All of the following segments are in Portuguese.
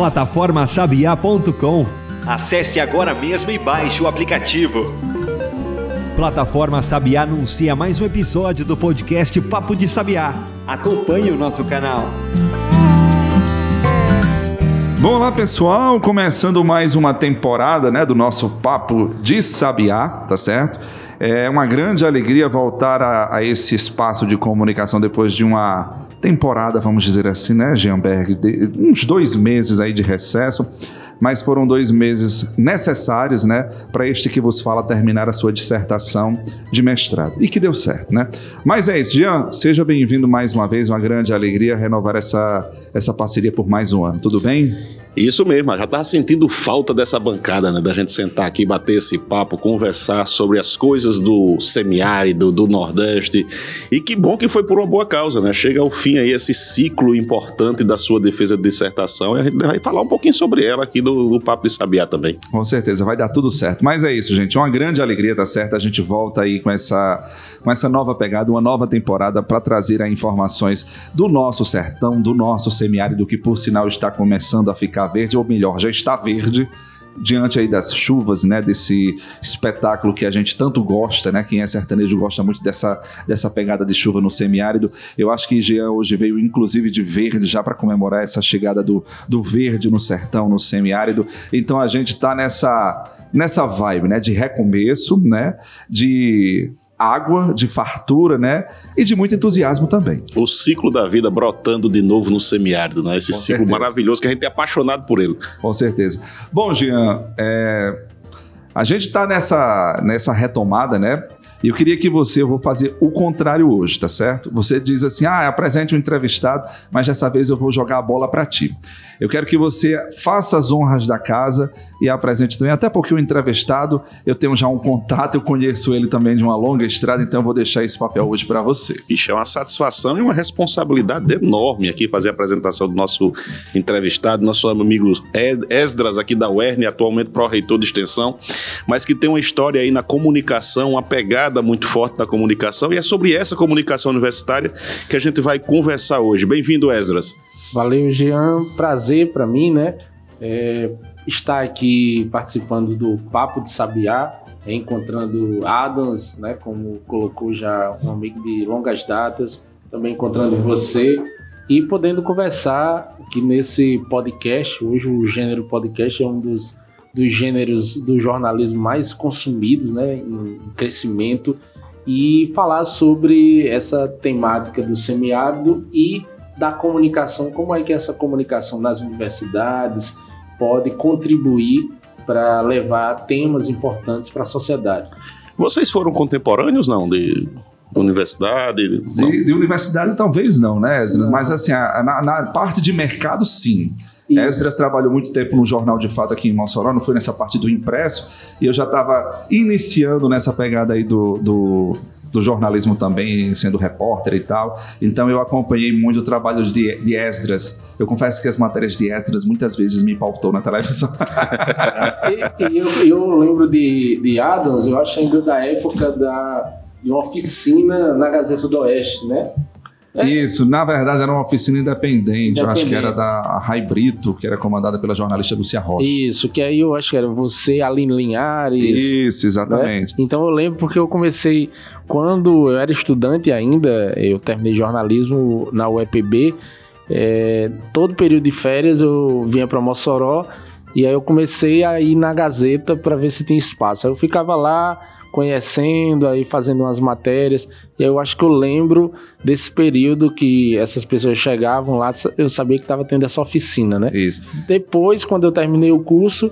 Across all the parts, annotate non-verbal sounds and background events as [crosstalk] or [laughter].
Plataformasabiá.com Acesse agora mesmo e baixe o aplicativo. Plataforma Sabiá anuncia mais um episódio do podcast Papo de Sabiá. Acompanhe o nosso canal. Bom, olá pessoal, começando mais uma temporada né, do nosso Papo de Sabiá, tá certo? É uma grande alegria voltar a, a esse espaço de comunicação depois de uma temporada, vamos dizer assim, né, Jeanberg? De, uns dois meses aí de recesso mas foram dois meses necessários, né, para este que vos fala terminar a sua dissertação de mestrado. E que deu certo, né? Mas é isso, Jean, seja bem-vindo mais uma vez, uma grande alegria renovar essa, essa parceria por mais um ano. Tudo bem? Isso mesmo, já estava sentindo falta dessa bancada, né? Da gente sentar aqui, bater esse papo, conversar sobre as coisas do semiárido, do Nordeste. E que bom que foi por uma boa causa, né? Chega ao fim aí esse ciclo importante da sua defesa de dissertação e a gente vai falar um pouquinho sobre ela aqui do, do Papo de Sabiá também. Com certeza, vai dar tudo certo. Mas é isso, gente. Uma grande alegria, tá certo? A gente volta aí com essa, com essa nova pegada, uma nova temporada para trazer aí informações do nosso sertão, do nosso semiárido, que por sinal está começando a ficar ficar verde, ou melhor, já está verde diante aí das chuvas, né, desse espetáculo que a gente tanto gosta, né, quem é sertanejo gosta muito dessa, dessa pegada de chuva no semiárido. Eu acho que Jean hoje veio inclusive de verde já para comemorar essa chegada do, do verde no sertão, no semiárido. Então a gente está nessa nessa vibe, né, de recomeço, né, de água, de fartura, né? E de muito entusiasmo também. O ciclo da vida brotando de novo no semiárido, né? Esse Com ciclo certeza. maravilhoso que a gente é apaixonado por ele. Com certeza. Bom, Jean, é... a gente está nessa, nessa retomada, né? E eu queria que você, eu vou fazer o contrário hoje, tá certo? Você diz assim: ah, apresente um entrevistado, mas dessa vez eu vou jogar a bola para ti. Eu quero que você faça as honras da casa e apresente também, até porque o entrevistado, eu tenho já um contato, eu conheço ele também de uma longa estrada, então eu vou deixar esse papel hoje para você. Ixi, é uma satisfação e uma responsabilidade enorme aqui fazer a apresentação do nosso entrevistado, nosso amigo Esdras aqui da UERN, atualmente pró-reitor de extensão, mas que tem uma história aí na comunicação, uma pegada muito forte na comunicação, e é sobre essa comunicação universitária que a gente vai conversar hoje. Bem-vindo, Esdras. Valeu, Jean. Prazer para mim, né? É, estar aqui participando do Papo de Sabiá, encontrando Adams, né? Como colocou já um amigo de longas datas, também encontrando você e podendo conversar aqui nesse podcast. Hoje o gênero podcast é um dos, dos gêneros do jornalismo mais consumidos, né? Em crescimento e falar sobre essa temática do semiárido e da comunicação, como é que essa comunicação nas universidades pode contribuir para levar temas importantes para a parte. Vocês foram contemporâneos, não, de universidade? De, de, universidade talvez não, né, Esdras? Mas assim, a, na, na, parte de mercado, sim. Isso. Esdras trabalhou muito tempo no Jornal de Fato aqui em Mossoró, não foi nessa parte do impresso, e eu já estava iniciando nessa pegada aí do, do do jornalismo também, sendo repórter e tal. Então eu acompanhei muito o trabalho de, de Esdras. Eu confesso que as matérias de Esdras muitas vezes me pautou na televisão. [laughs] e, e eu, eu, lembro de, de Adams, eu acho ainda da época da, de uma oficina na Gazeta do Oeste, né? É. Isso, na verdade era uma oficina independente, independente. eu acho que era da Rai Brito, que era comandada pela jornalista Lucia Rocha. Isso, que aí eu acho que era você, Aline Linhares. Isso, exatamente. Né? Então eu lembro porque eu comecei, quando eu era estudante ainda, eu terminei jornalismo na UEPB, é, todo período de férias eu vinha para Mossoró e aí eu comecei a ir na Gazeta para ver se tinha espaço. Aí eu ficava lá conhecendo, aí fazendo umas matérias. E eu acho que eu lembro desse período que essas pessoas chegavam lá, eu sabia que estava tendo essa oficina, né? Isso. Depois, quando eu terminei o curso,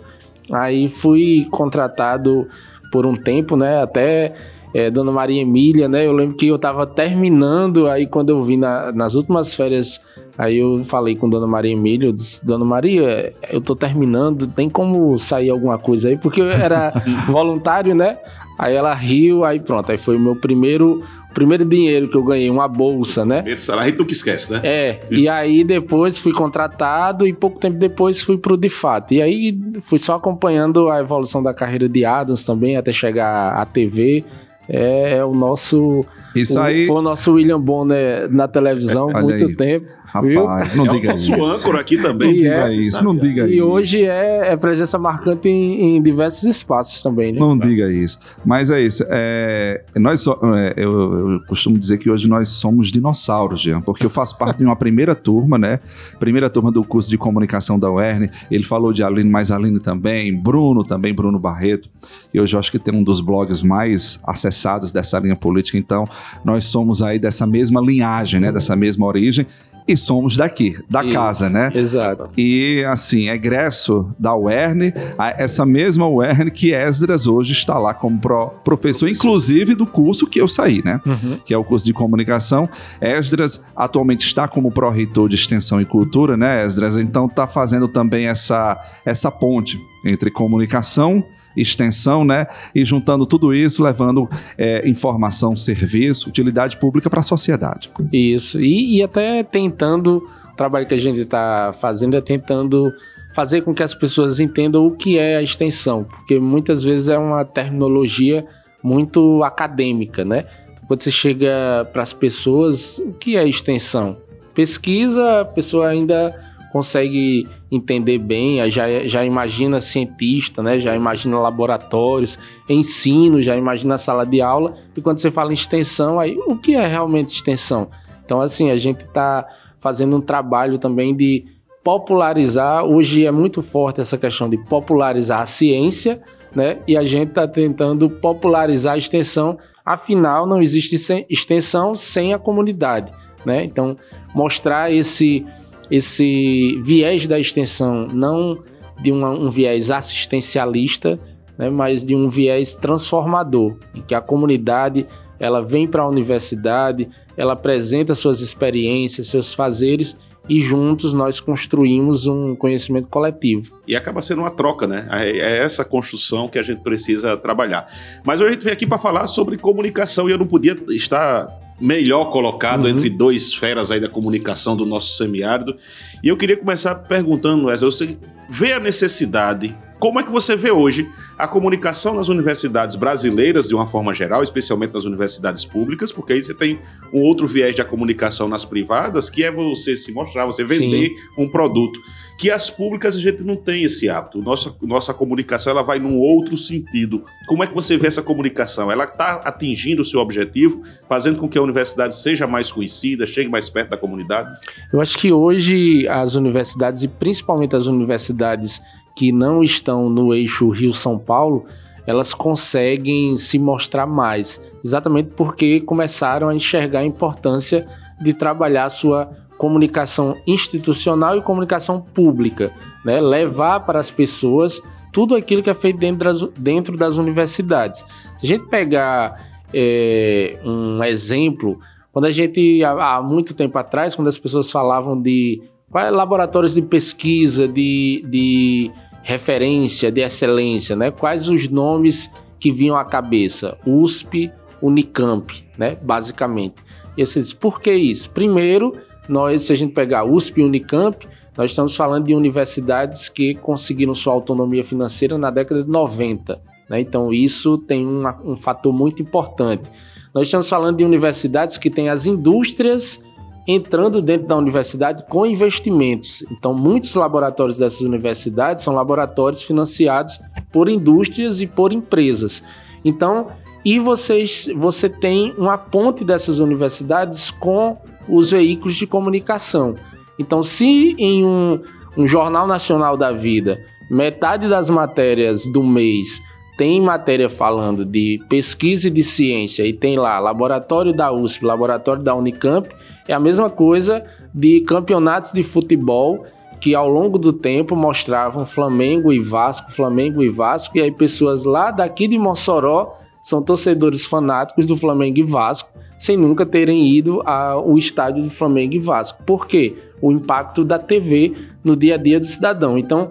aí fui contratado por um tempo, né? Até é, Dona Maria Emília, né? Eu lembro que eu estava terminando, aí quando eu vi na, nas últimas férias, aí eu falei com Dona Maria Emília, eu disse, Dona Maria, eu tô terminando, tem como sair alguma coisa aí? Porque eu era [laughs] voluntário, né? Aí ela riu, aí pronto. Aí foi o meu primeiro primeiro dinheiro que eu ganhei, uma bolsa, né? Primeiro salário, tu que esquece, né? É, e aí depois fui contratado e pouco tempo depois fui pro DeFato. E aí fui só acompanhando a evolução da carreira de Adams também, até chegar à TV. É, é o nosso Isso O- aí. Foi o nosso William Bonner na televisão É, olha muito aí. tempo. viu? Rapaz, não é o diga nosso isso. âncora aqui Não também. E diga é, isso, não diga E isso. hoje é, é presença marcante em, em diversos espaços também, né? Não diga isso. Mas é isso. é, nós so- é, eu, eu costumo dizer que hoje nós somos dinossauros, Jean, porque eu faço parte de uma primeira turma, né? Primeira turma do curso de comunicação da UERN. Ele falou de Aline, mas Aline também, Bruno também, Bruno Barreto. E hoje eu acho que tem um dos blogs mais acessados dessa linha política. Então, nós somos aí dessa mesma linhagem, né? Dessa mesma origem. E somos daqui, da Isso. casa, né? Exato. E assim, egresso da UERN, essa mesma UERN que Esdras hoje está lá como pro- professor, inclusive do curso que eu saí, né? Que é o curso de comunicação. Esdras atualmente está como pró-reitor de extensão e cultura, né, Esdras? Então está fazendo também essa, essa ponte entre comunicação extensão, né? E juntando tudo isso, levando é, informação, serviço, utilidade pública para a sociedade. Isso. E, e até tentando, o trabalho que a gente está fazendo é tentando fazer com que as pessoas entendam o que é a extensão, porque muitas vezes é uma terminologia muito acadêmica, né? Quando você chega para as pessoas, o que é extensão? Pesquisa, a pessoa ainda consegue entender bem, já, já imagina cientista, né? já imagina laboratórios, ensino, já imagina sala de aula, e quando você fala em extensão, aí o que é realmente extensão? Então, assim, a gente está fazendo um trabalho também de popularizar, hoje é muito forte essa questão de popularizar a ciência, né? E a gente está tentando popularizar a extensão, afinal, não existe extensão sem a comunidade, né? Então, mostrar esse esse viés da extensão, não de uma- um viés assistencialista, né, mas de um viés transformador, em que a comunidade ela vem para a universidade, ela apresenta suas experiências, seus fazeres e juntos nós construímos um conhecimento coletivo. E acaba sendo uma troca, né? É é essa construção que a gente precisa trabalhar. Mas hoje a gente veio aqui para falar sobre comunicação e eu não podia estar melhor colocado Uhum. entre dois feras aí da comunicação do nosso semiárido. E eu queria começar perguntando, Wesley, você vê a necessidade, como é que você vê hoje a comunicação nas universidades brasileiras de uma forma geral, especialmente nas universidades públicas, porque aí você tem um outro viés da comunicação nas privadas, que é você se mostrar, você vender um produto que as públicas a gente não tem esse hábito. Nossa, nossa comunicação ela vai num outro sentido. Como é que você vê essa comunicação? Ela está atingindo o seu objetivo, fazendo com que a universidade seja mais conhecida, chegue mais perto da comunidade? Eu acho que hoje as universidades, e principalmente as universidades que não estão no eixo Rio-São Paulo, elas conseguem se mostrar mais, exatamente porque começaram a enxergar a importância de trabalhar sua comunicação institucional e comunicação pública, né? levar para as pessoas tudo aquilo que é feito dentro das, dentro das universidades. Se a gente pegar é, um exemplo, quando a gente, há, muito tempo atrás, quando as pessoas falavam de quais laboratórios de pesquisa, de, de referência, de excelência, né? quais os nomes que vinham à cabeça? USP, Unicamp, né? basicamente. E você diz, por que isso? Primeiro, nós, se a gente pegar USP e Unicamp, nós estamos falando de universidades que conseguiram sua autonomia financeira na década de 90. Né? Então, isso tem uma- um fator muito importante. Nós estamos falando de universidades que têm as indústrias entrando dentro da universidade com investimentos. Então, muitos laboratórios dessas universidades são laboratórios financiados por indústrias e por empresas. Então, e vocês, você tem uma ponte dessas universidades com os veículos de comunicação. Então, se em um, um jornal nacional da vida, metade das matérias do mês tem matéria falando de pesquisa e de ciência e tem lá laboratório da USP, laboratório da Unicamp, é a mesma coisa de campeonatos de futebol que ao longo do tempo mostravam Flamengo e Vasco, Flamengo e Vasco, e aí pessoas lá daqui de Mossoró são torcedores fanáticos do Flamengo e Vasco, sem nunca terem ido ao estádio de Flamengo e Vasco. Por quê? O impacto da TV no dia a dia do cidadão. Então,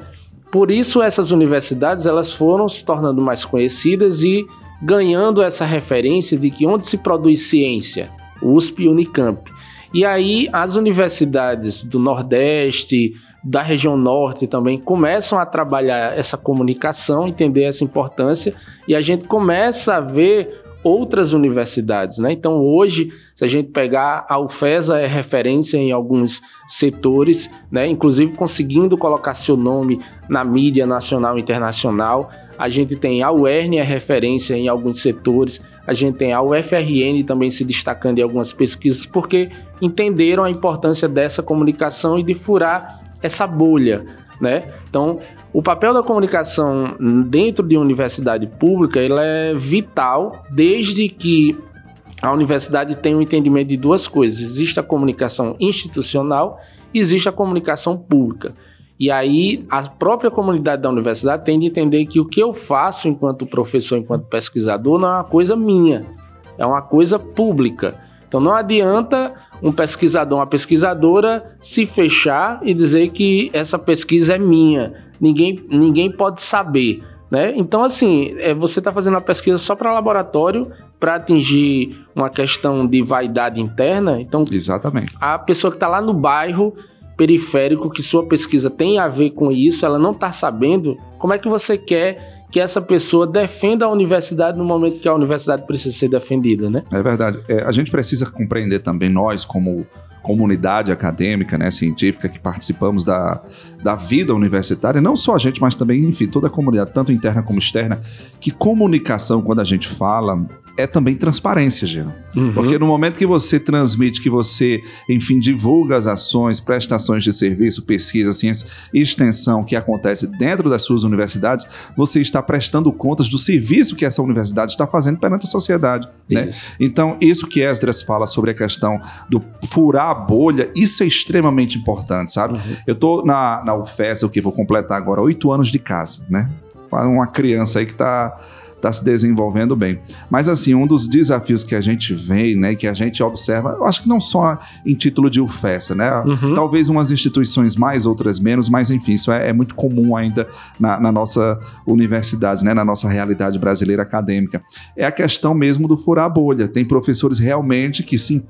por isso essas universidades elas foram se tornando mais conhecidas e ganhando essa referência de que onde se produz ciência, USP e Unicamp. E aí as universidades do Nordeste, da região Norte também começam a trabalhar essa comunicação, entender essa importância e a gente começa a ver outras universidades, né? Então hoje, se a gente pegar a UFESA é referência em alguns setores, né? Inclusive conseguindo colocar seu nome na mídia nacional e internacional. A gente tem a UERN é referência em alguns setores. A gente tem a UFRN também se destacando em algumas pesquisas porque entenderam a importância dessa comunicação e de furar essa bolha, né? Então, o papel da comunicação dentro de universidade pública ele é vital desde que a universidade tem um entendimento de duas coisas. Existe a comunicação institucional e existe a comunicação pública. E aí a própria comunidade da universidade tem de entender que o que eu faço enquanto professor, enquanto pesquisador, não é uma coisa minha, é uma coisa pública. Então não adianta um pesquisador, uma pesquisadora se fechar e dizer que essa pesquisa é minha. Ninguém, ninguém pode saber. Né? Então, assim, é, você está fazendo uma pesquisa só para laboratório, para atingir uma questão de vaidade interna. Então, Exatamente. a pessoa que está lá no bairro periférico, que sua pesquisa tem a ver com isso, ela não está sabendo, como é que você quer que essa pessoa defenda a universidade no momento que a universidade precisa ser defendida, né? É verdade. É, a gente precisa compreender também, nós, como comunidade acadêmica, né, científica, que participamos da, da vida universitária, não só a gente, mas também, enfim, toda a comunidade, tanto interna como externa, que comunicação, quando a gente fala, é também transparência, Jean. Uhum. Porque no momento que você transmite, que você, enfim, divulga as ações, prestações de serviço, pesquisa, ciência e extensão que acontece dentro das suas universidades, você está prestando contas do serviço que essa universidade está fazendo perante a sociedade. Né? Então, isso que Esdras fala sobre a questão do furar a bolha, isso é extremamente importante, sabe? Uhum. Eu tô na, na UFES, o que vou completar agora, oito anos de casa, né? Uma criança aí que tá, tá se desenvolvendo bem. Mas, assim, um dos desafios que a gente vê, né, que a gente observa, eu acho que não só em título de UFES, né? Uhum. Talvez umas instituições mais, outras menos, mas, enfim, isso é, é muito comum ainda na, na nossa universidade, né, na nossa realidade brasileira acadêmica. É a questão mesmo do furar a bolha. Tem professores realmente que se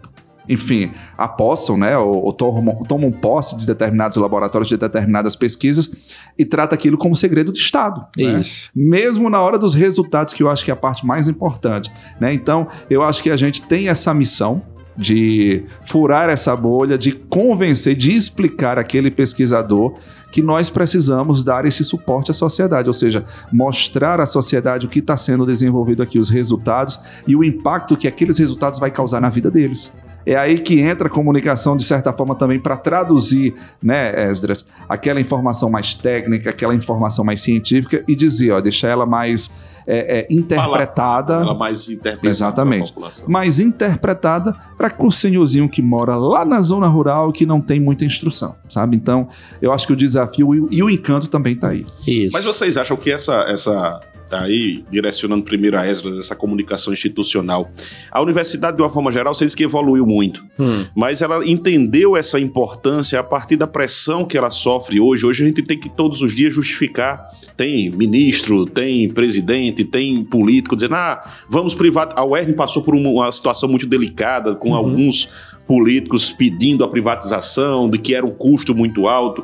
enfim, apossam, né, ou, ou tomam, tomam posse de determinados laboratórios, de determinadas pesquisas e trata aquilo como segredo de Estado. né? Isso. Mesmo na hora dos resultados, que eu acho que é a parte mais importante. Né? Então, eu acho que a gente tem essa missão de furar essa bolha, de convencer, de explicar aquele pesquisador que nós precisamos dar esse suporte à sociedade, ou seja, mostrar à sociedade o que está sendo desenvolvido aqui, os resultados e o impacto que aqueles resultados vai causar na vida deles. É aí que entra a comunicação, de certa forma, também para traduzir, né, Esdras, aquela informação mais técnica, aquela informação mais científica e dizer, ó, deixar ela mais é, é, interpretada. Ela mais interpretada Exatamente. mais interpretada para o senhorzinho que mora lá na zona rural que não tem muita instrução, sabe? Então, eu acho que o desafio e o- e o encanto também está aí. Isso. Mas vocês acham que essa, essa aí, direcionando primeiro a Esdras, essa comunicação institucional, a universidade, de uma forma geral, vocês que evoluiu muito, Hum. mas ela entendeu essa importância a partir da pressão que ela sofre hoje. Hoje a gente tem que todos os dias justificar. Tem ministro, tem presidente, tem político dizendo: ah, vamos privatizar. A UERN passou por uma, uma situação muito delicada, com Uhum. alguns políticos pedindo a privatização, de que era um custo muito alto.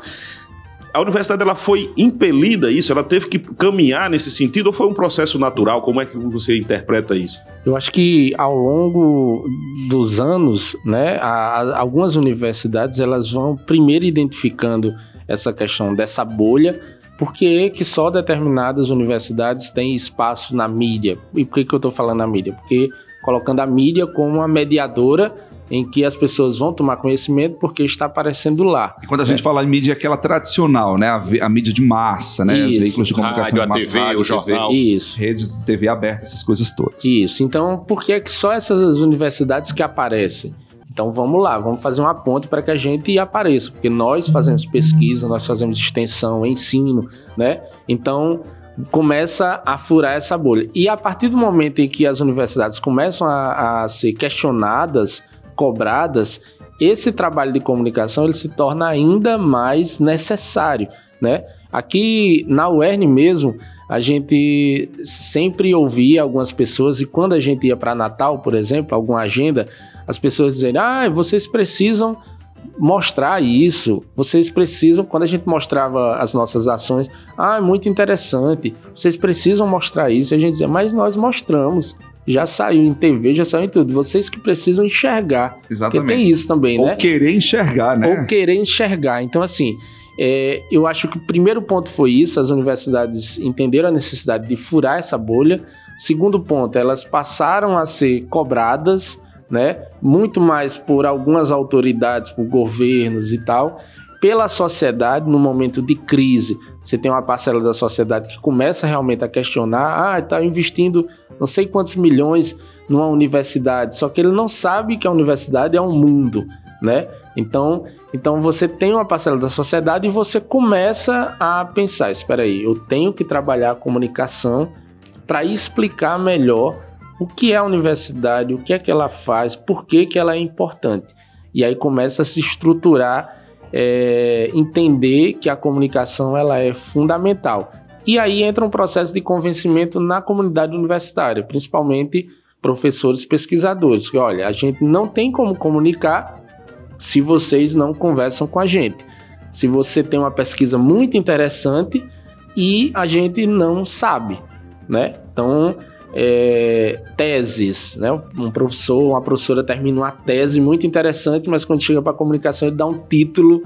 A universidade ela foi impelida a isso, ela teve que caminhar nesse sentido ou foi um processo natural? Como é que você interpreta isso? Eu acho que ao longo dos anos, né, a- algumas universidades elas vão primeiro identificando essa questão dessa bolha, porque que só determinadas universidades têm espaço na mídia. E por que, que eu estou falando na mídia? Porque colocando a mídia como uma mediadora em que as pessoas vão tomar conhecimento porque está aparecendo lá. E quando a gente fala em mídia, é aquela tradicional, né? A, a mídia de massa, né? Os Isso. veículos de comunicação Rádio, de a massa, TV, rádio, o jornal. Isso. redes de TV aberta, essas coisas todas. Isso. Então, por que é que só essas universidades que aparecem? Então vamos lá, vamos fazer uma ponte para que a gente apareça, porque nós fazemos pesquisa, nós fazemos extensão, ensino, né? Então começa a furar essa bolha. E a partir do momento em que as universidades começam a, a ser questionadas, cobradas, esse trabalho de comunicação ele se torna ainda mais necessário, né? Aqui na UERN mesmo, a gente sempre ouvia algumas pessoas e quando a gente ia para Natal, por exemplo, alguma agenda, as pessoas dizendo: "Ah, vocês precisam mostrar isso. Vocês precisam, quando a gente mostrava as nossas ações, ah, é muito interessante. Vocês precisam mostrar isso. A gente dizia: "Mas nós mostramos. Já saiu em TV, já saiu em tudo. Vocês que precisam enxergar. Exatamente. Porque tem isso também, Ou né? querer enxergar, né? Ou querer enxergar. Então, assim, é, eu acho que o primeiro ponto foi isso: as universidades entenderam a necessidade de furar essa bolha. Segundo ponto, elas passaram a ser cobradas, né? Muito mais por algumas autoridades, por governos e tal, pela sociedade no momento de crise. Você tem uma parcela da sociedade que começa realmente a questionar: ah, está investindo não sei quantos milhões numa universidade, só que ele não sabe que a universidade é um mundo, né? Então, então você tem uma parcela da sociedade e você começa a pensar: espera aí, eu tenho que trabalhar a comunicação para explicar melhor o que é a universidade, o que é que ela faz, por que, que ela é importante. E aí começa a se estruturar, é, entender que a comunicação ela é fundamental. E aí entra um processo de convencimento na comunidade universitária, principalmente professores pesquisadores, que olha, a gente não tem como comunicar se vocês não conversam com a gente. Se você tem uma pesquisa muito interessante e a gente não sabe, né? Então, é, teses, né? Um professor, uma professora termina uma tese muito interessante, mas quando chega para a comunicação ele dá um título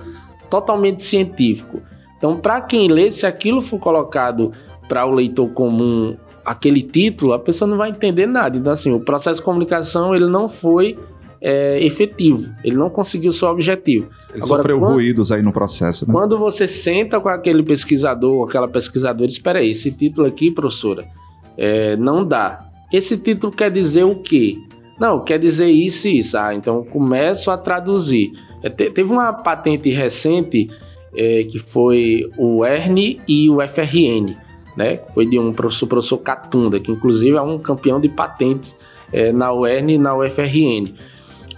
totalmente científico. Então, para quem lê, se aquilo for colocado para o leitor comum, aquele título, a pessoa não vai entender nada. Então, assim, o processo de comunicação ele não foi é, efetivo, ele não conseguiu seu objetivo. Ele sofreu quando, ruídos aí no processo, né? Quando você senta com aquele pesquisador, aquela pesquisadora, espera aí, esse título aqui, professora, é, não dá. Esse título quer dizer o quê? Não, quer dizer isso e isso. Ah, então começo a traduzir. É, te, teve uma patente recente é, que foi o ERN e o FRN, né? Foi de um professor, professor Catunda, que inclusive é um campeão de patentes é, na UERN e na UFRN.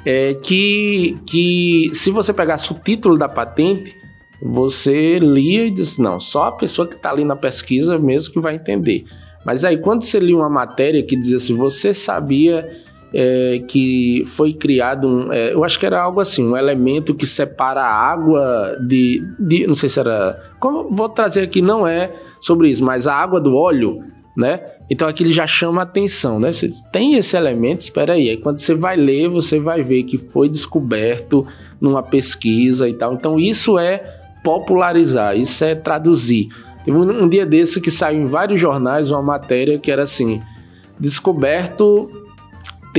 É, que, que se você pegasse o título da patente, você lia e disse, não, só a pessoa que está ali na pesquisa mesmo que vai entender. Mas aí, quando você lia uma matéria que dizia assim, você sabia é, que foi criado um. É, eu acho que era algo assim, um elemento que separa a água de. de não sei se era. Como vou trazer aqui, não é sobre isso, mas a água do óleo, né? Então aquilo já chama atenção, né? Você tem esse elemento, espera aí. Aí quando você vai ler, você vai ver que foi descoberto numa pesquisa e tal. Então isso é popularizar, isso é traduzir. Teve um, dia desse que saiu em vários jornais uma matéria que era assim: descoberto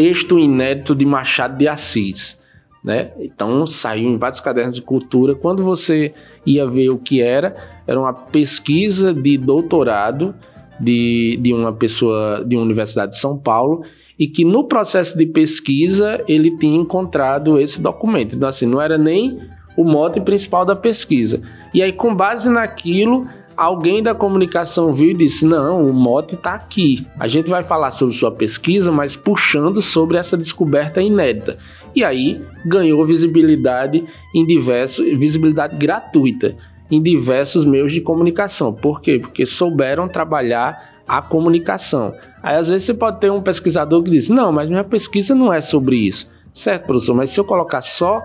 texto inédito de Machado de Assis. Né? Então saiu em vários cadernos de cultura. Quando você ia ver o que era, era uma pesquisa de doutorado de, de uma pessoa de uma universidade de São Paulo e que no processo de pesquisa ele tinha encontrado esse documento. Então assim, não era nem o mote principal da pesquisa. E aí com base naquilo alguém da comunicação viu e disse: Não, o mote está aqui. A gente vai falar sobre sua pesquisa, mas puxando sobre essa descoberta inédita. E aí ganhou visibilidade em diversos, visibilidade gratuita em diversos meios de comunicação. Por quê? Porque souberam trabalhar a comunicação. Aí às vezes você pode ter um pesquisador que diz: Não, mas minha pesquisa não é sobre isso. Certo, professor, mas se eu colocar só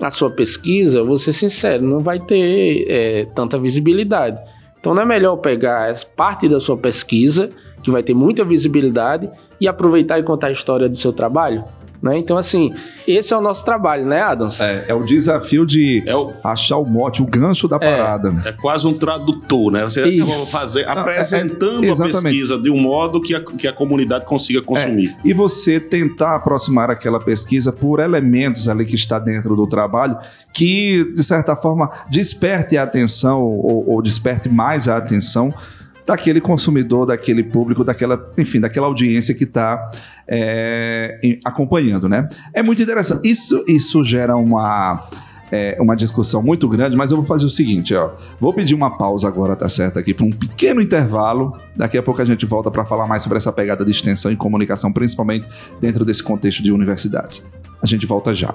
a sua pesquisa, vou ser sincero, não vai ter é, tanta visibilidade. Então não é melhor pegar parte da sua pesquisa, que vai ter muita visibilidade, e aproveitar e contar a história do seu trabalho? Né? Então, assim, esse é o nosso trabalho, né, Adams? É, é o desafio de É o- achar o mote, o gancho da parada. É quase um tradutor, né? Você Isso. acaba fazer, Não, é- apresentando é- a exatamente. pesquisa de um modo que a, que a comunidade consiga consumir. E você tentar aproximar aquela pesquisa por elementos ali que está dentro do trabalho que, de certa forma, desperte a atenção ou, ou desperte mais a atenção daquele consumidor, daquele público, daquela, enfim, daquela audiência que está é, acompanhando, né? É muito interessante. Isso, isso gera uma é, uma discussão muito grande, mas eu vou fazer o seguinte, ó. Vou pedir uma pausa agora, tá certo? Aqui para um pequeno intervalo. Daqui a pouco a gente volta para falar mais sobre essa pegada de extensão e comunicação, principalmente dentro desse contexto de universidades. A gente volta já.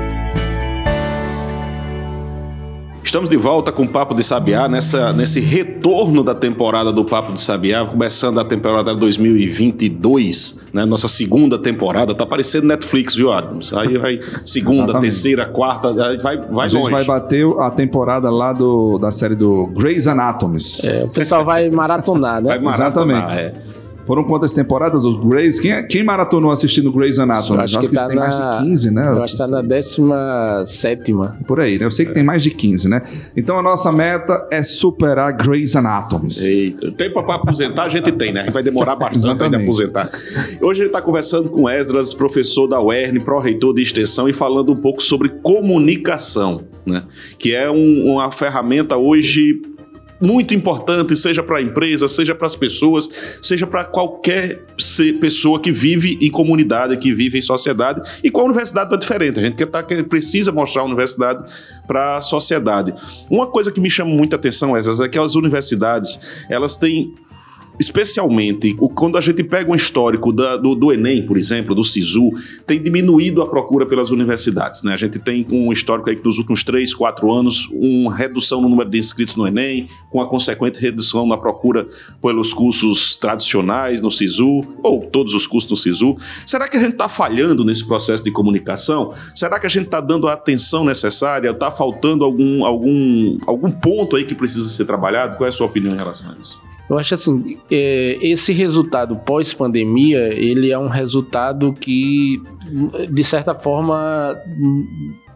Estamos de volta com o Papo de Sabiá, nessa, nesse retorno da temporada do Papo de Sabiá, começando a temporada 2022, né? Nossa segunda temporada, tá parecendo Netflix, viu, Adams? Aí vai segunda, Exatamente. terceira, quarta, aí vai, vai a gente longe. vai bater a temporada lá do, da série do Grey's Anatomy. É, o pessoal vai maratonar, né? Vai maratonar, Exatamente. é. Foram quantas temporadas os Grey's? Quem, quem maratonou assistindo Grey's Anatomy? Eu acho que tá tem mais na- de 15, né? Eu acho que tá na décima sétima. Por aí, né? Eu sei que tem mais de 15, né? Então a nossa meta é superar Grey's Anatomy. Eita, tempo para aposentar a gente tem, né? A gente vai demorar bastante ainda aposentar. Hoje a gente está conversando com Esdras, professor da UERN, pró-reitor de extensão, e falando um pouco sobre comunicação, né? Que é um- uma ferramenta hoje muito importante, seja para a empresa, seja para as pessoas, seja para qualquer pessoa que vive em comunidade, que vive em sociedade. E com a universidade é diferente. A gente quer tá, que precisa mostrar a universidade para a sociedade. Uma coisa que me chama muita atenção, Esdras, é que as universidades elas têm especialmente quando a gente pega um histórico da- do, do Enem, por exemplo, do SISU, tem diminuído a procura pelas universidades. Né? A gente tem um histórico aí que nos últimos 3, 4 anos, uma redução no número de inscritos no Enem, com a consequente redução na procura pelos cursos tradicionais no SISU, ou todos os cursos no SISU. Será que a gente está falhando nesse processo de comunicação? Será que a gente está dando a atenção necessária? Está faltando algum, algum, algum ponto aí que precisa ser trabalhado? Qual é a sua opinião em relação a isso? Eu acho assim, é, esse resultado pós-pandemia, ele é um resultado que, de certa forma,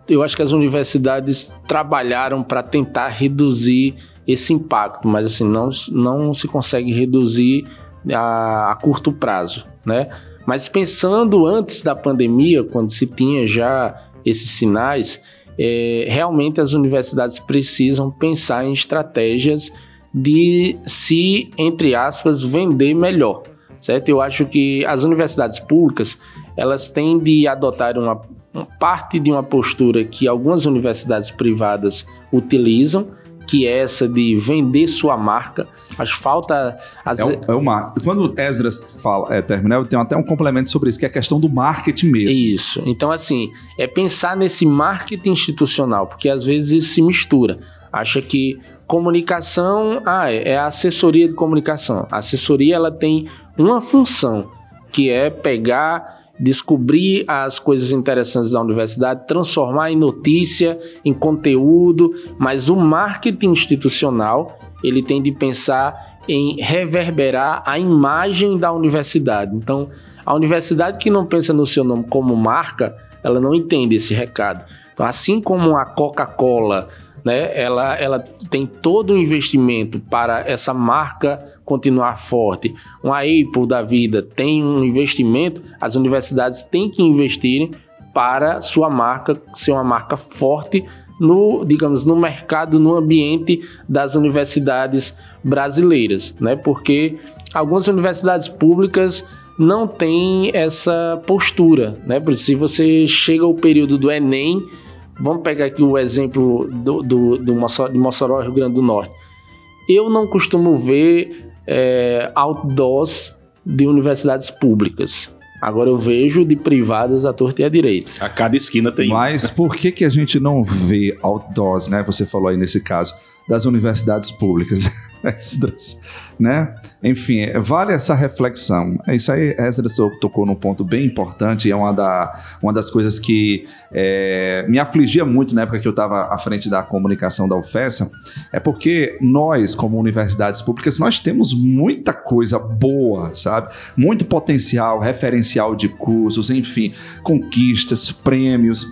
eu acho que as universidades trabalharam para tentar reduzir esse impacto, mas assim, não, não se consegue reduzir a, a curto prazo, né? Mas pensando antes da pandemia, quando se tinha já esses sinais, é, realmente as universidades precisam pensar em estratégias de se, entre aspas, vender melhor, certo? Eu acho que as universidades públicas, elas têm de adotar uma, uma parte de uma postura que algumas universidades privadas utilizam, que é essa de vender sua marca. Que falta... As... É, o, é. Quando o Esdras fala, é, terminar, eu tenho até um complemento sobre isso, que é a questão do marketing mesmo. Isso. Então, assim, é pensar nesse marketing institucional, porque às vezes isso se mistura. Acha que comunicação, ah, é a assessoria de comunicação. A assessoria ela tem uma função, que é pegar, descobrir as coisas interessantes da universidade, transformar em notícia, em conteúdo, mas o marketing institucional, ele tem de pensar em reverberar a imagem da universidade. Então, a universidade que não pensa no seu nome como marca, ela não entende esse recado. Então, assim como a Coca-Cola, né, ela, ela tem todo o investimento para essa marca continuar forte. Uma Apple da vida tem um investimento, as universidades têm que investirem para sua marca ser uma marca forte no, digamos, no mercado, no ambiente das universidades brasileiras, né? Porque algumas universidades públicas não têm essa postura, né? Por se você chega ao período do Enem, vamos pegar aqui o exemplo do, do, do Mossoró, de Mossoró, Rio Grande do Norte. Eu não costumo ver é, outdoors de universidades públicas. Agora eu vejo de privadas à torta e à direita. A cada esquina tem. Mas por que, que a gente não vê outdoors, né? Você falou aí nesse caso, das universidades públicas. [laughs] Né? Enfim, vale essa reflexão. É Isso aí, to- tocou num ponto bem importante, é uma, da, uma das coisas que é, me afligia muito na época que eu estava à frente da comunicação da UFESA, é porque nós, como universidades públicas, nós temos muita coisa boa, sabe? Muito potencial, referencial de cursos, enfim, conquistas, prêmios.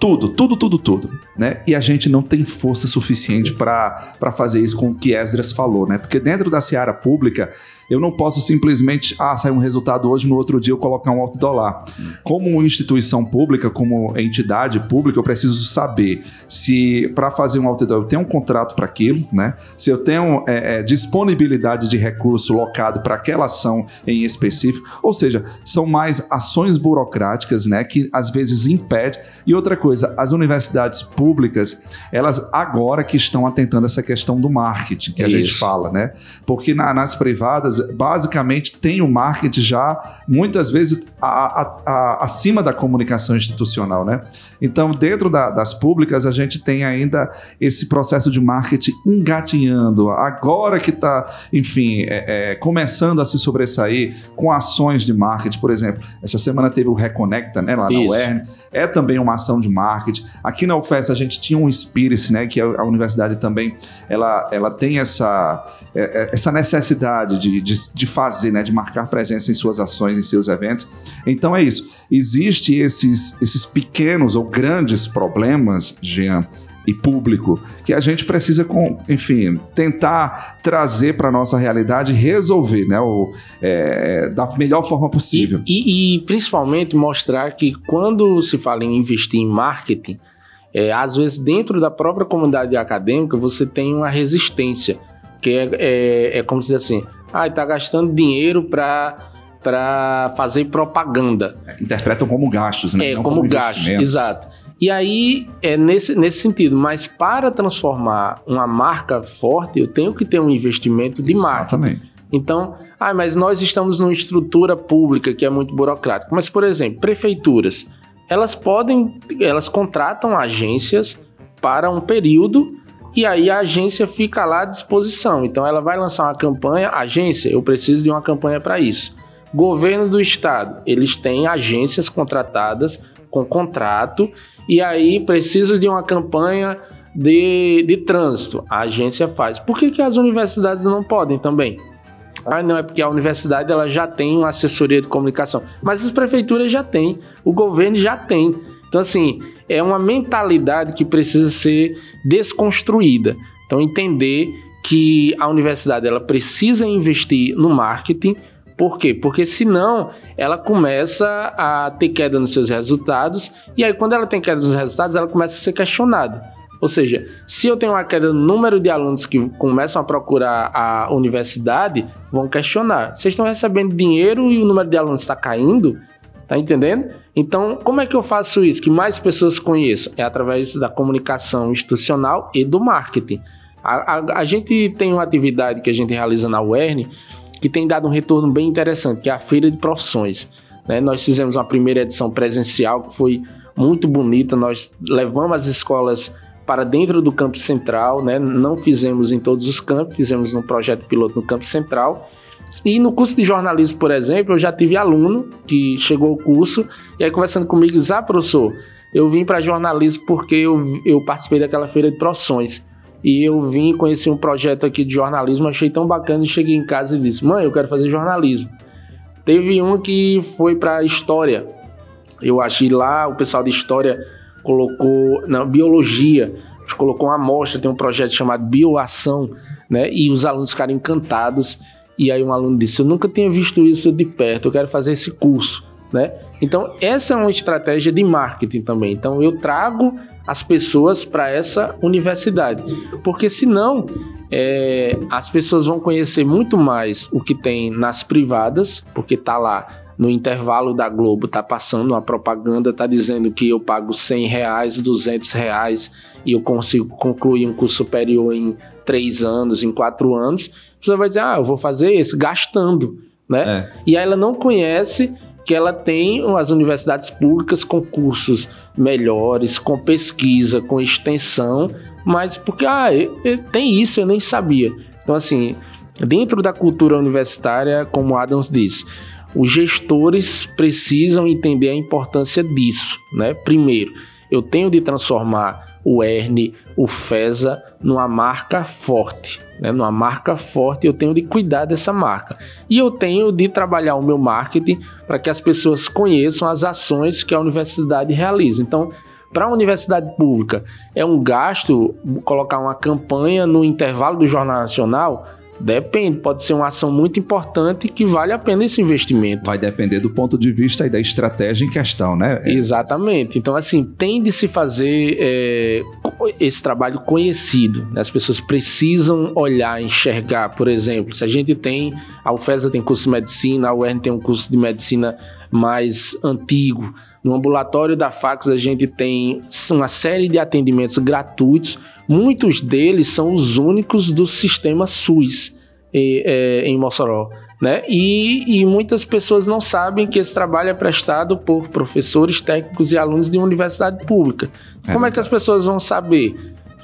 Tudo, tudo, tudo, tudo, né? E a gente não tem força suficiente para fazer isso com o que Esdras falou, né? Porque dentro da seara pública, eu não posso simplesmente, ah, sair um resultado hoje, no outro dia eu colocar um outdoor lá. Como instituição pública, como entidade pública, eu preciso saber se para fazer um outdoor eu tenho um contrato para aquilo, né? Se eu tenho é, é, disponibilidade de recurso locado para aquela ação em específico. Ou seja, são mais ações burocráticas, né? Que às vezes impede. E outra coisa, as universidades públicas, elas agora que estão atentando essa questão do marketing, que a Isso. gente fala, né? Porque na- nas privadas, basicamente, tem o marketing já, muitas vezes, a- a- a- acima da comunicação institucional, né? Então, dentro da- das públicas, a gente tem ainda esse processo de marketing engatinhando. Agora que está, enfim, é- é, começando a se sobressair com ações de marketing, por exemplo. Essa semana teve o Reconecta, né, lá na Isso. UERN. É também uma ação de marketing. Aqui na UFES a gente tinha um Spirit, né, que a, a universidade também, ela, ela tem essa, é- é- essa necessidade de, de, de fazer, né, de marcar presença em suas ações, em seus eventos. Então é isso. Existe esses, esses pequenos ou grandes problemas, Jean, e público que a gente precisa, com, enfim, tentar trazer para nossa realidade e resolver, né, o, é, da melhor forma possível. E, e- e, principalmente mostrar que quando se fala em investir em marketing, é, às vezes dentro da própria comunidade acadêmica você tem uma resistência, que é, é, é como dizer assim, ah, está gastando dinheiro para fazer propaganda. Interpretam como gastos, né? É, não como, gasto, investimentos. exato. E aí, é nesse, nesse sentido, mas para transformar uma marca forte, eu tenho que ter um investimento de marketing. Exatamente. Então, ah, mas nós estamos numa estrutura pública que é muito burocrática. Mas, por exemplo, prefeituras, elas podem, elas contratam agências para um período e aí a agência fica lá à disposição. Então, ela vai lançar uma campanha, agência, eu preciso de uma campanha para isso. Governo do estado, eles têm agências contratadas com contrato e aí preciso de uma campanha de, de trânsito. A agência faz. Por que, que as universidades não podem também? Ah, não, é porque a universidade ela já tem uma assessoria de comunicação. Mas as prefeituras já têm, o governo já tem. Então, assim, é uma mentalidade que precisa ser desconstruída. Então, entender que a universidade ela precisa investir no marketing. Por quê? Porque senão ela começa a ter queda nos seus resultados. E aí, quando ela tem queda nos resultados, ela começa a ser questionada. Ou seja, se eu tenho uma queda no número de alunos que começam a procurar a universidade, vão questionar. Vocês estão recebendo dinheiro e o número de alunos está caindo? Tá entendendo? Então, como é que eu faço isso? Que mais pessoas conheçam? É através da comunicação institucional e do marketing. A, a- a gente tem uma atividade que a gente realiza na UERN que tem dado um retorno bem interessante, que é a Feira de Profissões. né? Nós fizemos uma primeira edição presencial que foi muito bonita. Nós levamos as escolas para dentro do campus central, né? não fizemos em todos os campos, fizemos um projeto piloto no campus central. E no curso de jornalismo, por exemplo, eu já tive aluno que chegou ao curso e aí conversando comigo, diz, ah, professor, eu vim para jornalismo porque eu, eu participei daquela feira de profissões. E eu vim conhecer um projeto aqui de jornalismo, achei tão bacana e cheguei em casa e disse, mãe, eu quero fazer jornalismo. Teve um que foi para história. Eu achei lá, o pessoal de história colocou, não, biologia, a gente colocou uma amostra, tem um projeto chamado Bioação, né? E os alunos ficaram encantados. E aí um aluno disse: Eu nunca tinha visto isso de perto, eu quero fazer esse curso, né? Então, essa é uma estratégia de marketing também. Então, eu trago as pessoas para essa universidade, porque senão é, as pessoas vão conhecer muito mais o que tem nas privadas, porque tá lá no intervalo da Globo, tá passando uma propaganda, tá dizendo que eu pago 100 reais, 200 reais e eu consigo concluir um curso superior em três anos, em quatro anos. A pessoa vai dizer, ah, eu vou fazer esse gastando, né? É. E aí ela não conhece que ela tem as universidades públicas com cursos melhores, com pesquisa, com extensão, mas porque ah, tem isso, eu nem sabia. Então, assim, dentro da cultura universitária, como Adams disse, os gestores precisam entender a importância disso, né? Primeiro, eu tenho de transformar o ERN, o FESA, numa marca forte. Né? Numa marca forte, eu tenho de cuidar dessa marca. E eu tenho de trabalhar o meu marketing para que as pessoas conheçam as ações que a universidade realiza. Então, Para a universidade pública, é um gasto colocar uma campanha no intervalo do Jornal Nacional? Depende, pode ser uma ação muito importante que vale a pena esse investimento. Vai depender do ponto de vista e da estratégia em questão, né? Exatamente. Então, assim, tem de se fazer é, esse trabalho conhecido. Né? As pessoas precisam olhar, enxergar. Por exemplo, se a gente tem. A UFESA tem curso de medicina, a UERN tem um curso de medicina mais antigo. No ambulatório da Fax a gente tem uma série de atendimentos gratuitos. Muitos deles são os únicos do sistema SUS em, é, em Mossoró. Né? E, e, muitas pessoas não sabem que esse trabalho é prestado por professores, técnicos e alunos de uma universidade pública. É Como é que as pessoas vão saber?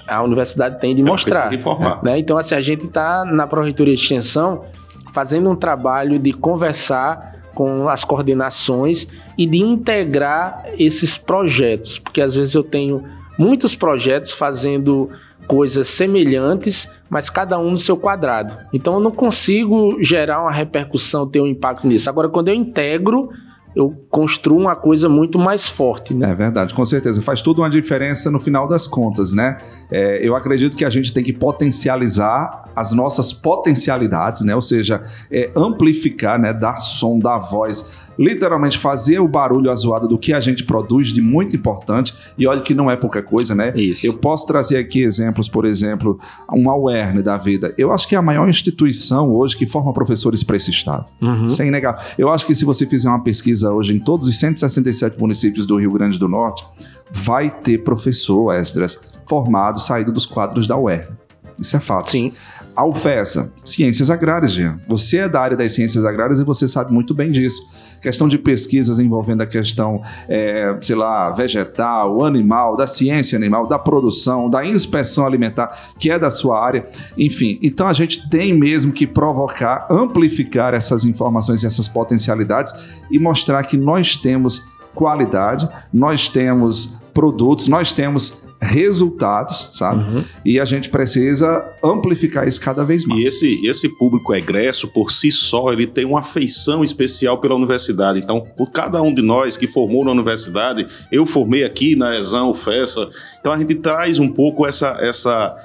A universidade tem de mostrar. Informar. Né? Então, assim, a gente está na Proreitoria de Extensão fazendo um trabalho de conversar com as coordenações e de integrar esses projetos, porque às vezes eu tenho muitos projetos fazendo coisas semelhantes, mas cada um no seu quadrado. Então eu não consigo gerar uma repercussão, ter um impacto nisso. Agora, quando eu integro, eu construo uma coisa muito mais forte. Né? É verdade, com certeza. Faz tudo uma diferença no final das contas, né? É, eu acredito que a gente tem que potencializar as nossas potencialidades, né? Ou seja, é, amplificar, né? Dar som, dar voz literalmente fazer o barulho, a zoada do que a gente produz de muito importante. E olha que não é pouca coisa, né? Isso. Eu posso trazer aqui exemplos, por exemplo, uma UERN da vida. Eu acho que é a maior instituição hoje que forma professores para esse estado. Uhum. Sem negar. Eu acho que se você fizer uma pesquisa hoje em todos os 167 municípios do Rio Grande do Norte, vai ter professor, Esdras, formado, saído dos quadros da UERN. Isso é fato. Sim. A UFESA, ciências agrárias, Jean. Você é da área das ciências agrárias e você sabe muito bem disso. Questão de pesquisas envolvendo a questão, é, sei lá, vegetal, animal, da ciência animal, da produção, da inspeção alimentar, que é da sua área. Enfim, então a gente tem mesmo que provocar, amplificar essas informações e essas potencialidades e mostrar que nós temos qualidade, nós temos produtos, nós temos resultados, sabe? Uhum. E a gente precisa amplificar isso cada vez mais. E esse, esse público egresso, por si só, ele tem uma afeição especial pela universidade. Então, por cada um de nós que formou na universidade, eu formei aqui na Exam, FESA, então a gente traz um pouco essa, essa,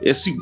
esse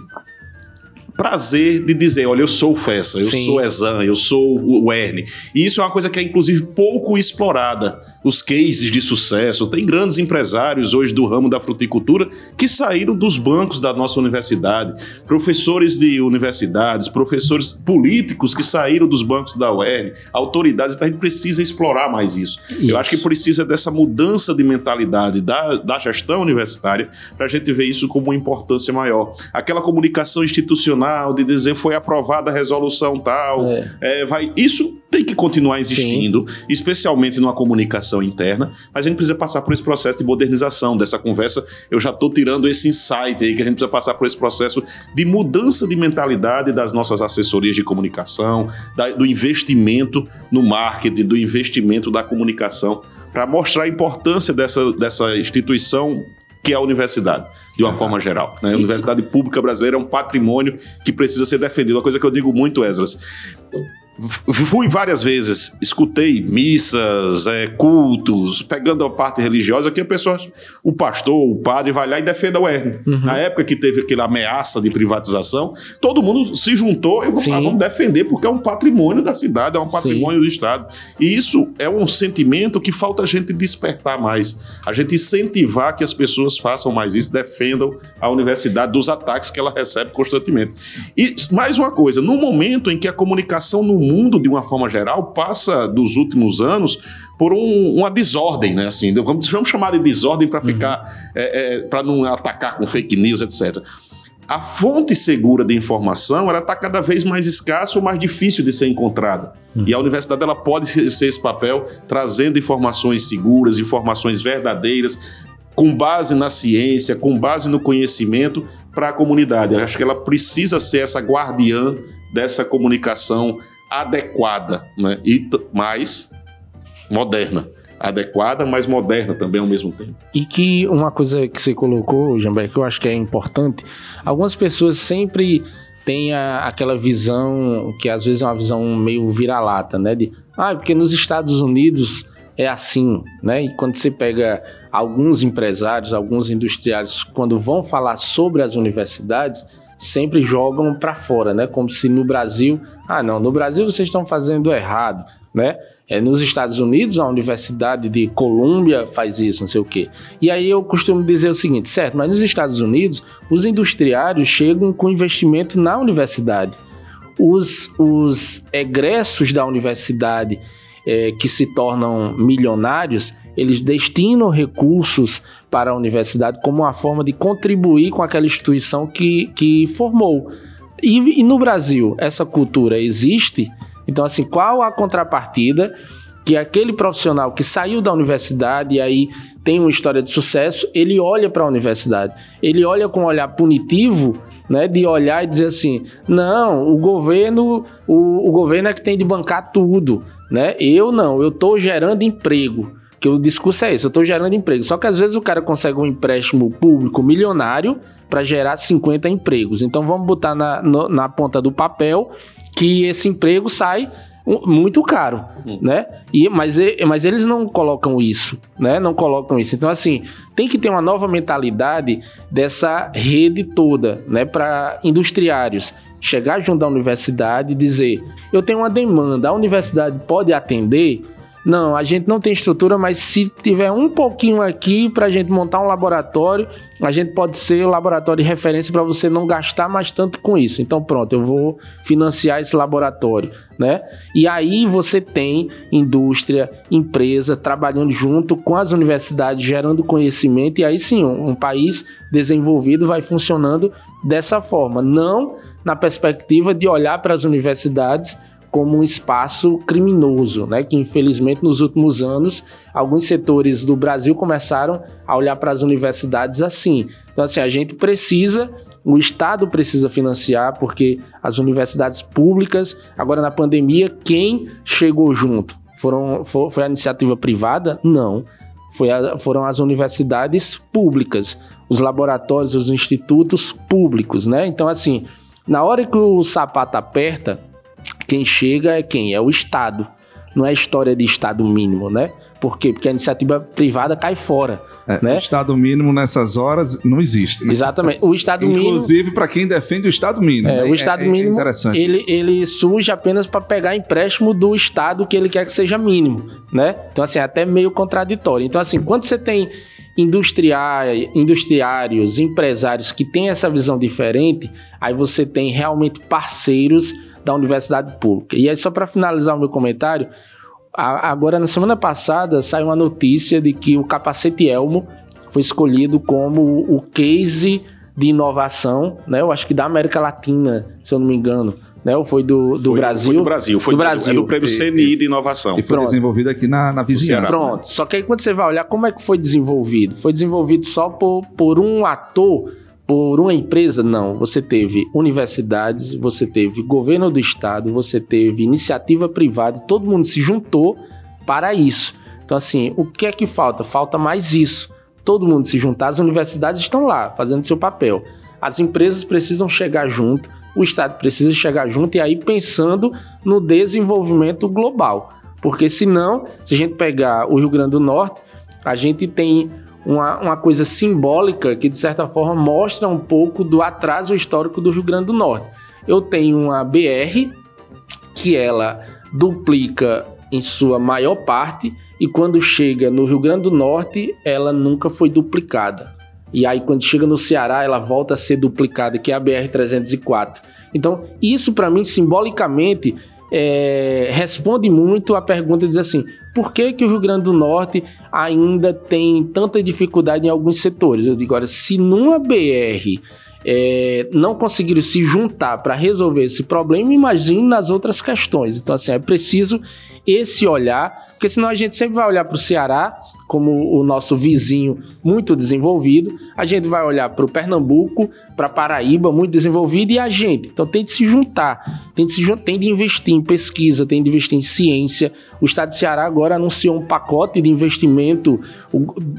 prazer de dizer, olha, eu sou o Fessa, eu Sim. sou o Exam, eu sou o Erne. E isso é uma coisa que é, inclusive, pouco explorada. Os cases de sucesso. Tem grandes empresários hoje do ramo da fruticultura que saíram dos bancos da nossa universidade. Professores de universidades, professores políticos que saíram dos bancos da UERN, autoridades. Então a gente precisa explorar mais isso. Isso. Eu acho que precisa dessa mudança de mentalidade da, da gestão universitária para a gente ver isso como uma importância maior. Aquela comunicação institucional de dizer foi aprovada a resolução tal, É. é, vai, isso tem que continuar existindo, especialmente numa comunicação interna, mas a gente precisa passar por esse processo de modernização dessa conversa. Eu já estou tirando esse insight aí que a gente precisa passar por esse processo de mudança de mentalidade das nossas assessorias de comunicação, da- do investimento no marketing, do investimento da comunicação, para mostrar a importância dessa, dessa instituição que é a universidade, de uma forma geral. Né? A universidade pública brasileira é um patrimônio que precisa ser defendido. Uma coisa que eu digo muito, Esdras. Fui várias vezes, escutei missas, é, cultos, pegando a parte religiosa, que a pessoa, o pastor, o padre vai lá e defende a UERN. Na época que teve aquela ameaça de privatização, todo mundo se juntou e vamos, Sim. ah, vamos defender, porque é um patrimônio da cidade, é um Sim. patrimônio do Estado. E isso é um sentimento que falta a gente despertar mais, a gente incentivar que as pessoas façam mais isso, defendam a universidade dos ataques que ela recebe constantemente. E mais uma coisa, no momento em que a comunicação no mundo, de uma forma geral, passa dos últimos anos por um- uma desordem, né? Assim, vamos, vamos chamar de desordem para ficar, para não atacar com fake news, etc. A fonte segura de informação ela está cada vez mais escassa ou mais difícil de ser encontrada. E a universidade ela pode ser esse papel, trazendo informações seguras, informações verdadeiras, com base na ciência, com base no conhecimento para a comunidade. Eu acho que ela precisa ser essa guardiã dessa comunicação adequada, né? E mais moderna. Adequada, mas moderna também ao mesmo tempo. E que uma coisa que você colocou, Jamber, que eu acho que é importante, algumas pessoas sempre têm a- aquela visão, que às vezes é uma visão meio vira-lata, né? De, ah, porque nos Estados Unidos é assim, né? E quando você pega alguns empresários, alguns industriais, quando vão falar sobre as universidades, sempre jogam para fora, né? Como se no Brasil, ah, não, no Brasil vocês estão fazendo errado, né? É, nos Estados Unidos, a Universidade de Colômbia faz isso, não sei o quê. E aí eu costumo dizer o seguinte, certo, mas nos Estados Unidos, os industriários chegam com investimento na universidade. Os, os egressos da universidade é, que se tornam milionários, eles destinam recursos para a universidade como uma forma de contribuir com aquela instituição que, que formou. E, e no Brasil, essa cultura existe? Então, assim, qual a contrapartida que aquele profissional que saiu da universidade e aí tem uma história de sucesso, ele olha para a universidade, ele olha com um olhar punitivo né, de olhar e dizer assim, não, o governo, o, o governo é que tem de bancar tudo, né? Eu não, eu estou gerando emprego. Que o discurso é esse, eu estou gerando emprego. Só que às vezes o cara consegue um empréstimo público milionário para gerar 50 empregos. Então vamos botar na, no, na ponta do papel que esse emprego sai muito caro, hum. né? E, mas, mas eles não colocam isso, né? Não colocam isso. Então, assim, tem que ter uma nova mentalidade dessa rede toda, né? Para industriários chegar junto à universidade e dizer: eu tenho uma demanda, a universidade pode atender. Não, a gente não tem estrutura, mas se tiver um pouquinho aqui para a gente montar um laboratório, a gente pode ser o laboratório de referência para você não gastar mais tanto com isso. Então, pronto, eu vou financiar esse laboratório, né? E aí você tem indústria, empresa trabalhando junto com as universidades, gerando conhecimento, e aí sim, um, um país desenvolvido vai funcionando dessa forma, não na perspectiva de olhar para as universidades como um espaço criminoso, né? Que infelizmente nos últimos anos alguns setores do Brasil começaram a olhar para as universidades assim. Então assim a gente precisa, o Estado precisa financiar porque as universidades públicas agora na pandemia quem chegou junto foram foi a iniciativa privada? Não. Foi a, foram as universidades públicas, os laboratórios, os institutos públicos, né? Então, assim, na hora que o sapato aperta, quem chega é quem? É o Estado. Não é história de Estado mínimo, né? Por quê? Porque a iniciativa privada cai fora. É, né? O Estado mínimo nessas horas não existe. Né? Exatamente. O Estado Inclusive, mínimo. Inclusive para quem defende o Estado mínimo. É, né? O Estado é, é mínimo. interessante ele, ele surge apenas para pegar empréstimo do Estado que ele quer que seja mínimo. Né? Então, assim, é até meio contraditório. Então, assim, quando você tem industriários, empresários que têm essa visão diferente, aí você tem realmente parceiros da universidade pública. E aí, só para finalizar o meu comentário, agora na semana passada saiu uma notícia de que o capacete Elmo foi escolhido como o case de inovação, né? Eu acho que da América Latina, se eu não me engano. Né? Ou foi do, do foi, Brasil? Foi do Brasil. Foi do, Brasil. É do prêmio CNI de inovação. E foi Pronto. desenvolvido aqui na, na vizinhança. Pronto. Só que aí quando você vai olhar como é que foi desenvolvido, foi desenvolvido só por, por um ator por uma empresa? Não. Você teve universidades, você teve governo do estado, você teve iniciativa privada, todo mundo se juntou para isso. Então, assim, o que é que falta? Falta mais isso. Todo mundo se juntar, as universidades estão lá fazendo seu papel. As empresas precisam chegar junto, o Estado precisa chegar junto e aí pensando no desenvolvimento global. Porque senão, se a gente pegar o Rio Grande do Norte, a gente tem uma, uma coisa simbólica que, de certa forma, mostra um pouco do atraso histórico do Rio Grande do Norte. Eu tenho uma BR que ela duplica em sua maior parte e quando chega no Rio Grande do Norte, ela nunca foi duplicada. E aí quando chega no Ceará, ela volta a ser duplicada, que é a BR 304. Então, isso para mim simbolicamente é, responde muito à pergunta diz assim: por que, que o Rio Grande do Norte ainda tem tanta dificuldade em alguns setores? Eu digo, olha, se numa BR é, não conseguiram se juntar para resolver esse problema, imagine nas outras questões. Então, assim, é preciso esse olhar, porque senão a gente sempre vai olhar para o Ceará como o nosso vizinho muito desenvolvido, a gente vai olhar para o Pernambuco, para Paraíba, muito desenvolvido, e a gente. Então tem de se juntar, tem de se tem de investir em pesquisa, tem de investir em ciência. O Estado de Ceará agora anunciou um pacote de investimento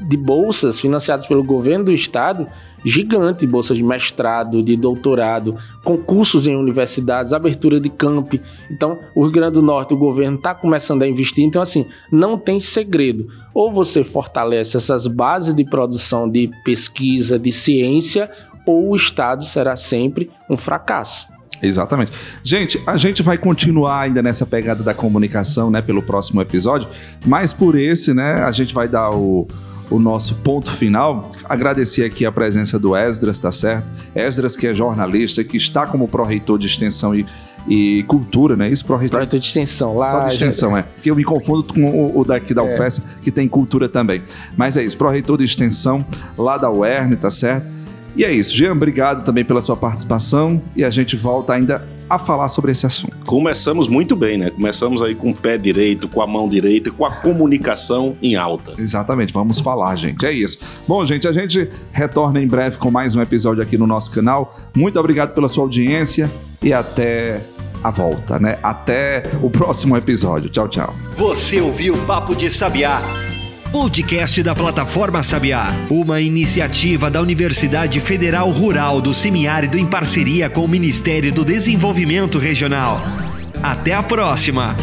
de bolsas financiadas pelo governo do Estado gigante, bolsas de mestrado, de doutorado, concursos em universidades, abertura de campi. Então, o Rio Grande do Norte, o governo está começando a investir. Então, assim, não tem segredo. Ou você fortalece essas bases de produção de pesquisa, de ciência, ou o Estado será sempre um fracasso. Exatamente. Gente, a gente vai continuar ainda nessa pegada da comunicação, né, pelo próximo episódio, mas por esse, né, a gente vai dar o o nosso ponto final. Agradecer aqui a presença do Esdras, tá certo? Esdras, que é jornalista, que está como pró-reitor de extensão e, e cultura, né? Isso, pró-reitor pró de extensão, lá. Só de extensão, já... é. Porque eu me confundo com o, o daqui da é. UFES, que tem cultura também. Mas é isso, pró-reitor de extensão lá da UERN, tá certo? E é isso. Jean, obrigado também pela sua participação e a gente volta ainda a falar sobre esse assunto. Começamos muito bem, né? Começamos aí com o pé direito, com a mão direita, com a comunicação em alta. Exatamente, vamos falar, gente. É isso. Bom, gente, a gente retorna em breve com mais um episódio aqui no nosso canal. Muito obrigado pela sua audiência e até a volta, né? Até o próximo episódio. Tchau, tchau. Você ouviu Papo de Sabiá podcast da plataforma Sabiá, uma iniciativa da Universidade Federal Rural do Semiárido em parceria com o Ministério do Desenvolvimento Regional. Até a próxima!